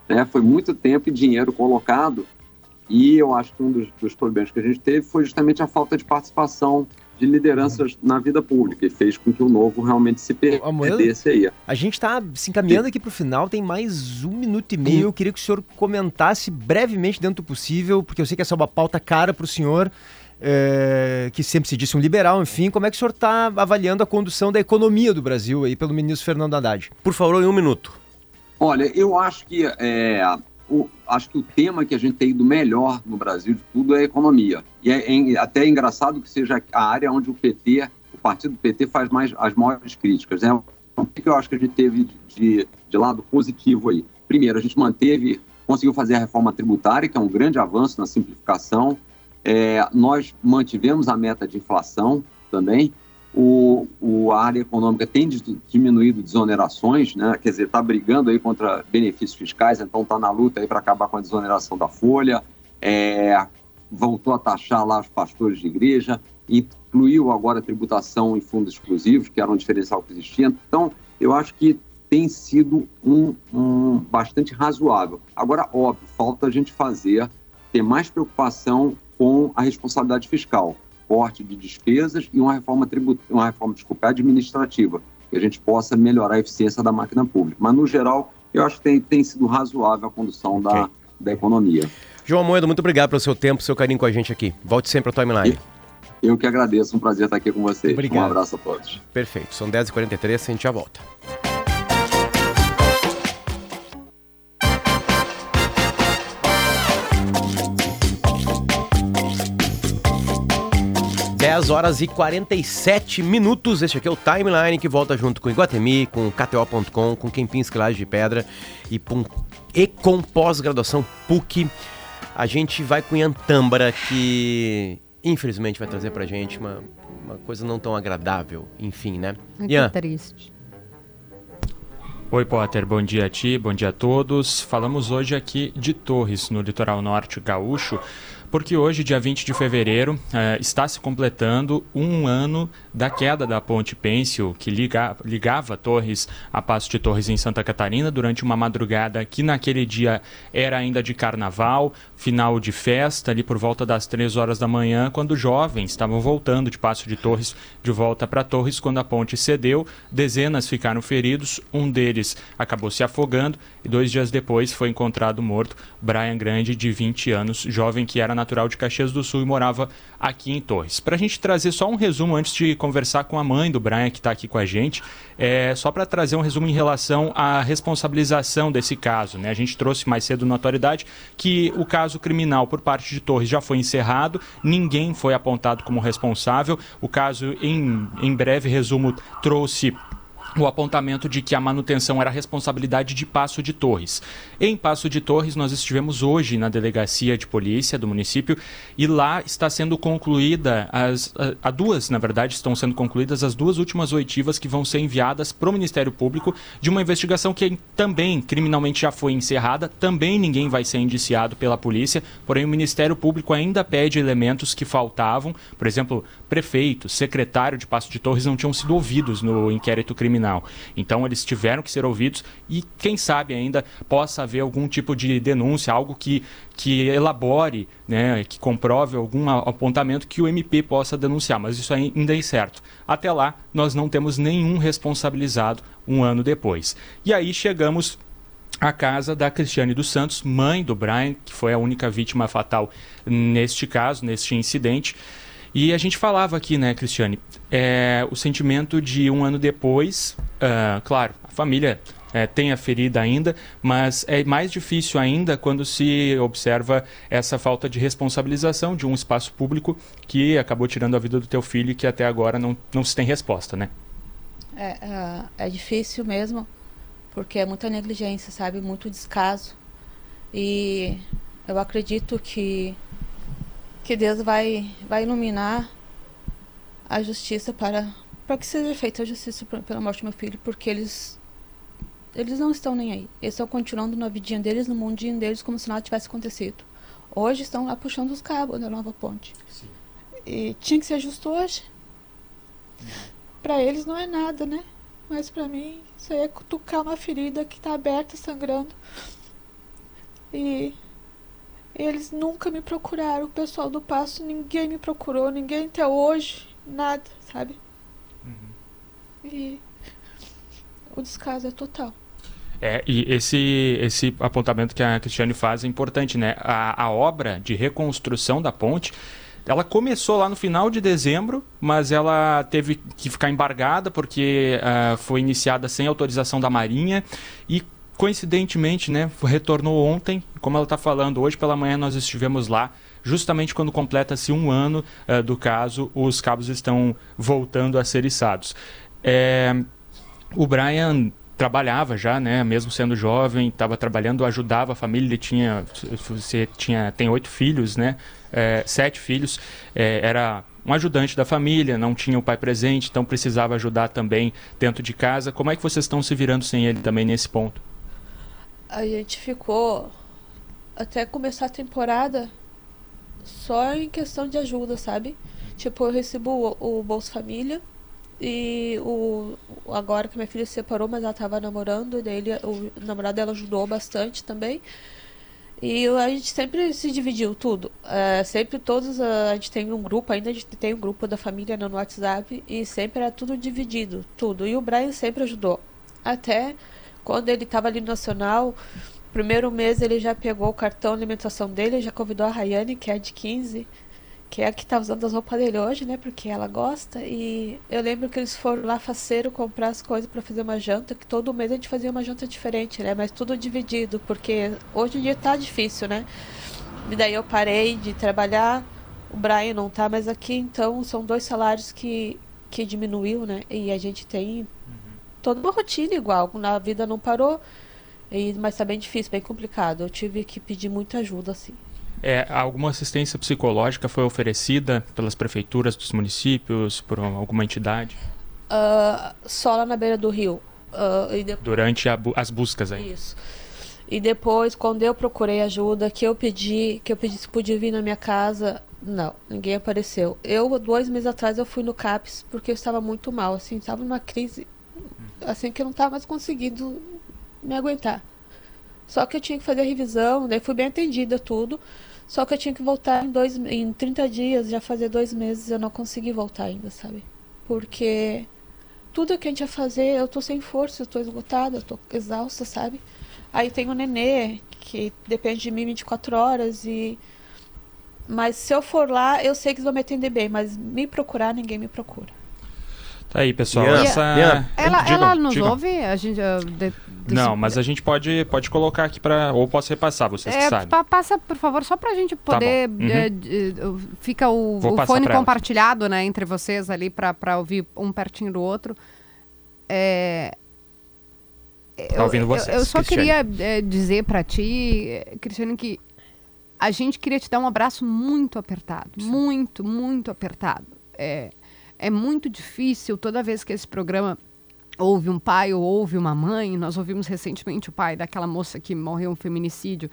né? Foi muito tempo e dinheiro colocado e eu acho que um dos, dos problemas que a gente teve foi justamente a falta de participação de lideranças na vida pública e fez com que o novo realmente se perdesse aí. A gente está se encaminhando aqui para o final, tem mais um minuto e meio. Eu queria que o senhor comentasse brevemente, dentro do possível, porque eu sei que essa é uma pauta cara para o senhor, é, que sempre se disse um liberal, enfim. Como é que o senhor está avaliando a condução da economia do Brasil aí pelo ministro Fernando Haddad? Por favor, em um minuto. Olha, eu acho que é, o, acho que o tema que a gente tem do melhor no Brasil de tudo é a economia. E é, é até engraçado que seja a área onde o PT, o partido do PT faz mais as maiores críticas. Né? O que eu acho que a gente teve de, de lado positivo aí? Primeiro, a gente manteve, conseguiu fazer a reforma tributária, que é um grande avanço na simplificação. É, nós mantivemos a meta de inflação também. O, o, a área econômica tem diminuído desonerações, né? quer dizer, está brigando aí contra benefícios fiscais, então está na luta para acabar com a desoneração da folha, é, voltou a taxar lá os pastores de igreja, incluiu agora a tributação em fundos exclusivos, que era um diferencial que existia. Então, eu acho que tem sido um, um bastante razoável. Agora, óbvio, falta a gente fazer, ter mais preocupação com a responsabilidade fiscal corte de despesas e uma reforma tributária, uma reforma, desculpa, administrativa, que a gente possa melhorar a eficiência da máquina pública. Mas, no geral, eu acho que tem, tem sido razoável a condução okay. da, da economia. João Moedo, muito obrigado pelo seu tempo, seu carinho com a gente aqui. Volte sempre ao Timeline. Eu que agradeço, um prazer estar aqui com vocês. Obrigado. Um abraço a todos. Perfeito, são 10h43, a gente já volta. Dez horas e 47 minutos. Este aqui é o Timeline que volta junto com Iguatemi, com KTO.com, com Kempinski Laje de Pedra e, com, e com pós-graduação PUC. A gente vai com Ian Tâmbara, que infelizmente vai trazer pra gente uma, uma coisa não tão agradável, enfim, né? Muito Ian. triste. Oi, Potter, bom dia a ti, bom dia a todos. Falamos hoje aqui de Torres, no litoral norte gaúcho, porque hoje, dia 20 de fevereiro, eh, está se completando um ano da queda da ponte Pêncil, que liga, ligava Torres a Passo de Torres em Santa Catarina, durante uma madrugada que naquele dia era ainda de carnaval, final de festa, ali por volta das 3 horas da manhã, quando jovens estavam voltando de Passo de Torres de volta para Torres, quando a ponte cedeu, dezenas ficaram feridos, um deles acabou se afogando e dois dias depois foi encontrado morto Brian Grande, de 20 anos, jovem que era natural de Caxias do Sul e morava aqui em Torres. Para a gente trazer só um resumo antes de conversar com a mãe do Brian que está aqui com a gente, é só para trazer um resumo em relação à responsabilização desse caso. Né? A gente trouxe mais cedo na atualidade que o caso criminal por parte de Torres já foi encerrado, ninguém foi apontado como responsável. O caso, em, em breve resumo, trouxe o apontamento de que a manutenção era responsabilidade de Passo de Torres. Em Passo de Torres, nós estivemos hoje na delegacia de polícia do município e lá está sendo concluída as a, a duas, na verdade, estão sendo concluídas as duas últimas oitivas que vão ser enviadas para o Ministério Público de uma investigação que também criminalmente já foi encerrada, também ninguém vai ser indiciado pela polícia, porém o Ministério Público ainda pede elementos que faltavam, por exemplo, prefeito, secretário de Passo de Torres não tinham sido ouvidos no inquérito criminal criminal. Então eles tiveram que ser ouvidos e quem sabe ainda possa haver algum tipo de denúncia, algo que que elabore, né, que comprove algum apontamento que o MP possa denunciar, mas isso ainda é incerto. Até lá, nós não temos nenhum responsabilizado um ano depois. E aí chegamos à casa da Cristiane dos Santos, mãe do Brian, que foi a única vítima fatal neste caso, neste incidente. E a gente falava aqui, né, Cristiane, é, o sentimento de um ano depois, uh, claro, a família é, tem a ferida ainda, mas é mais difícil ainda quando se observa essa falta de responsabilização de um espaço público que acabou tirando a vida do teu filho e que até agora não, não se tem resposta, né? É, é, é difícil mesmo, porque é muita negligência, sabe? Muito descaso. E eu acredito que, que Deus vai, vai iluminar a justiça para, para que seja feita a justiça pela morte do meu filho, porque eles eles não estão nem aí. Eles estão continuando na vidinha deles, no mundinho deles, como se nada tivesse acontecido. Hoje estão lá puxando os cabos da nova ponte. Sim. E tinha que ser justo hoje. Para eles não é nada, né? Mas para mim, isso aí é cutucar uma ferida que está aberta, sangrando. E eles nunca me procuraram. O pessoal do passo, ninguém me procurou, ninguém até hoje, nada, sabe? Uhum. E o descaso é total. É, e esse, esse apontamento que a Cristiane faz é importante, né? A, a obra de reconstrução da ponte, ela começou lá no final de dezembro, mas ela teve que ficar embargada porque uh, foi iniciada sem autorização da Marinha e coincidentemente, né, retornou ontem, como ela está falando, hoje pela manhã nós estivemos lá, justamente quando completa-se um ano uh, do caso, os cabos estão voltando a ser içados. É, o Brian trabalhava já, né? Mesmo sendo jovem, estava trabalhando, ajudava a família. Ele tinha, você tinha, tem oito filhos, né? É, sete filhos. É, era um ajudante da família, não tinha o pai presente, então precisava ajudar também dentro de casa. Como é que vocês estão se virando sem ele também nesse ponto? A gente ficou até começar a temporada só em questão de ajuda, sabe? Tipo, eu recebo o, o Bolsa Família e o, agora que minha filha se separou, mas ela estava namorando, dele, o namorado dela ajudou bastante também. E a gente sempre se dividiu tudo. É, sempre todos, a, a, gente tem um grupo, ainda a gente tem um grupo da família no WhatsApp e sempre era tudo dividido, tudo. E o Brian sempre ajudou. Até quando ele estava ali no Nacional, primeiro mês ele já pegou o cartão alimentação dele, já convidou a Rayane, que é de 15, que é a que tá usando as roupas dele hoje, né? Porque ela gosta. E eu lembro que eles foram lá faceiro comprar as coisas para fazer uma janta, que todo mês a gente fazia uma janta diferente, né? Mas tudo dividido, porque hoje em dia tá difícil, né? E daí eu parei de trabalhar, o Brian não tá mais aqui, então são dois salários que, que diminuiu, né? E a gente tem toda uma rotina igual, a vida não parou, e, mas tá bem difícil, bem complicado. Eu tive que pedir muita ajuda, assim. É, alguma assistência psicológica foi oferecida pelas prefeituras dos municípios, por alguma entidade? Uh, só lá na beira do rio. Uh, de... Durante bu as buscas aí. Isso. E depois, quando eu procurei ajuda, que eu pedi, que eu pedi se podia vir na minha casa, não, ninguém apareceu. Eu, dois meses atrás, eu fui no CAPS porque eu estava muito mal, assim, estava numa crise, assim, que eu não estava mais conseguindo me aguentar. Só que eu tinha que fazer a revisão, daí fui bem atendida, tudo. Só que eu tinha que voltar em, dois, em 30 dias, já fazer dois meses, eu não consegui voltar ainda, sabe? Porque tudo que a gente ia fazer, eu tô sem força, eu tô esgotada, eu tô exausta, sabe? Aí tem o nenê, que depende de mim 24 horas e. Mas se eu for lá, eu sei que eles vão me atender bem, mas me procurar, ninguém me procura. Tá aí, pessoal. Yeah. Essa... Yeah. Ela, digam, ela nos digam. ouve? A gente, uh, de, Não, mas a gente pode, pode colocar aqui para Ou posso repassar, vocês é, que sabem. Passa, por favor, só para a gente tá poder. Tá uhum. fica o, o fone compartilhado né, entre vocês ali para ouvir um pertinho do outro. É. Tá ouvindo vocês, eu, eu só Cristiane. queria é, dizer para ti, Cristiane, que a gente queria te dar um abraço muito apertado. Sim. Muito, muito apertado. É, é muito difícil toda vez que esse programa ouve um pai ou ouve uma mãe. Nós ouvimos recentemente o pai daquela moça que morreu um feminicídio,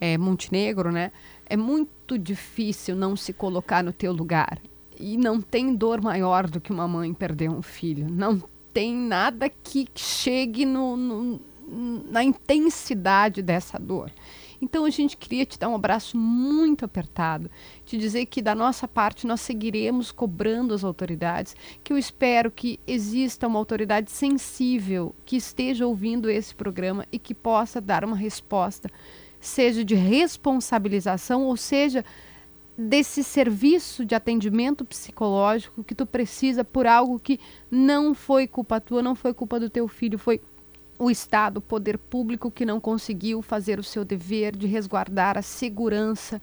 é, Montenegro, né? É muito difícil não se colocar no teu lugar. E não tem dor maior do que uma mãe perder um filho. Não tem nada que chegue no, no, na intensidade dessa dor. Então a gente queria te dar um abraço muito apertado, te dizer que da nossa parte nós seguiremos cobrando as autoridades, que eu espero que exista uma autoridade sensível que esteja ouvindo esse programa e que possa dar uma resposta, seja de responsabilização ou seja desse serviço de atendimento psicológico que tu precisa por algo que não foi culpa tua, não foi culpa do teu filho, foi o Estado, o poder público que não conseguiu fazer o seu dever de resguardar a segurança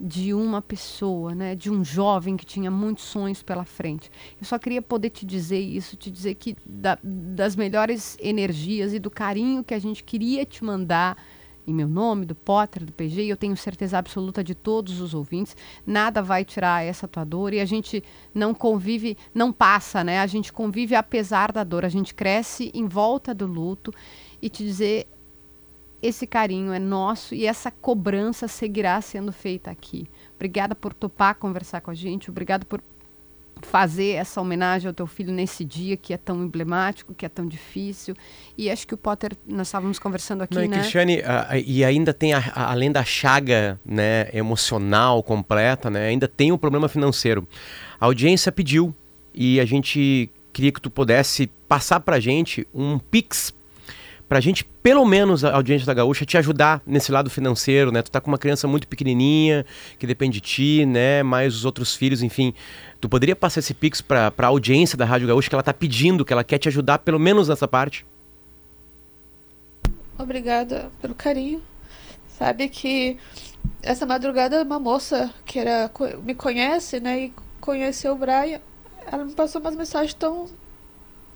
de uma pessoa, né, de um jovem que tinha muitos sonhos pela frente. Eu só queria poder te dizer isso, te dizer que da, das melhores energias e do carinho que a gente queria te mandar em meu nome, do Potter, do PG, e eu tenho certeza absoluta de todos os ouvintes, nada vai tirar essa tua dor e a gente não convive, não passa, né? A gente convive apesar da dor, a gente cresce em volta do luto e te dizer esse carinho é nosso e essa cobrança seguirá sendo feita aqui. Obrigada por topar conversar com a gente, obrigada por fazer essa homenagem ao teu filho nesse dia que é tão emblemático, que é tão difícil. E acho que o Potter, nós estávamos conversando aqui, Não, e né? Cristiane, a- a- e ainda tem, a- além da chaga né, emocional completa, né, ainda tem o problema financeiro. A audiência pediu e a gente queria que tu pudesse passar pra gente um Pix pra gente, pelo menos a audiência da Gaúcha, te ajudar nesse lado financeiro, né? Tu tá com uma criança muito pequenininha, que depende de ti, né? Mais os outros filhos, enfim. Tu poderia passar esse Pix pra, pra audiência da Rádio Gaúcha que ela tá pedindo, que ela quer te ajudar pelo menos nessa parte? Obrigada pelo carinho. Sabe que essa madrugada uma moça que era, me conhece, né, e conheceu o Brian, ela me passou umas mensagens tão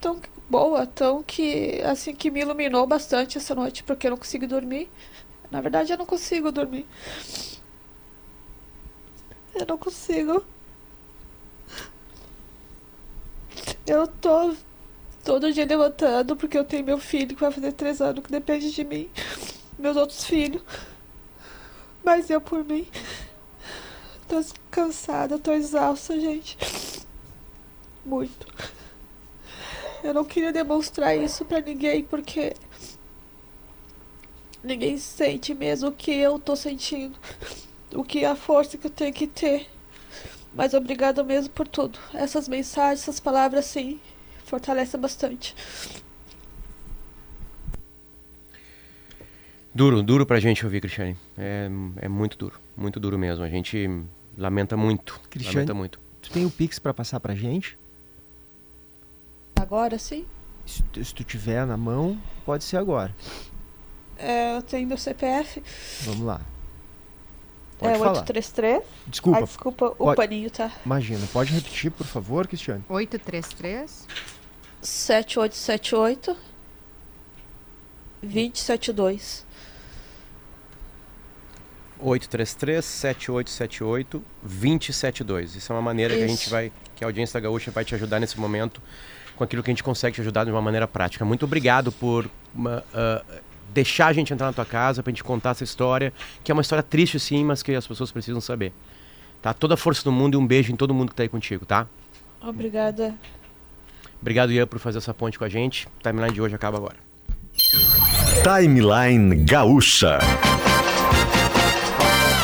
tão boa, tão que assim que me iluminou bastante essa noite, porque eu não consigo dormir. Na verdade, eu não consigo dormir. Eu não consigo. Eu tô todo dia levantando porque eu tenho meu filho que vai fazer três anos que depende de mim. Meus outros filhos. Mas eu por mim. Tô cansada, tô exausta, gente. Muito. Eu não queria demonstrar isso pra ninguém porque ninguém sente mesmo o que eu tô sentindo. O que é a força que eu tenho que ter. Mas obrigada mesmo por tudo. Essas mensagens, essas palavras, sim, fortalecem bastante. Duro, duro pra gente ouvir, Cristiane. É, é muito duro, muito duro mesmo. A gente lamenta muito, Cristiane? lamenta muito. Tu tem o Pix pra passar pra gente? Agora sim. Se, tu- se tu tiver na mão, pode ser agora. É, eu tenho meu CPF. Vamos lá. Pode é falar. 833. Desculpa, Ai, desculpa, o pode- paninho, tá? imagina. Pode repetir, por favor, Cristiane? 833 7878 2072. 833-7878-2072. Isso é uma maneira que a gente Isso. vai, que a audiência da Gaúcha vai te ajudar nesse momento com aquilo que a gente consegue te ajudar de uma maneira prática. Muito obrigado por uma, ah, deixar a gente entrar na tua casa pra gente contar essa história, que é uma história triste sim, mas que as pessoas precisam saber. Tá? Toda a força do mundo e um beijo em todo mundo que tá aí contigo, tá? Obrigada. Obrigado, Ian, por fazer essa ponte com a gente. O timeline de hoje acaba agora. Timeline Gaúcha.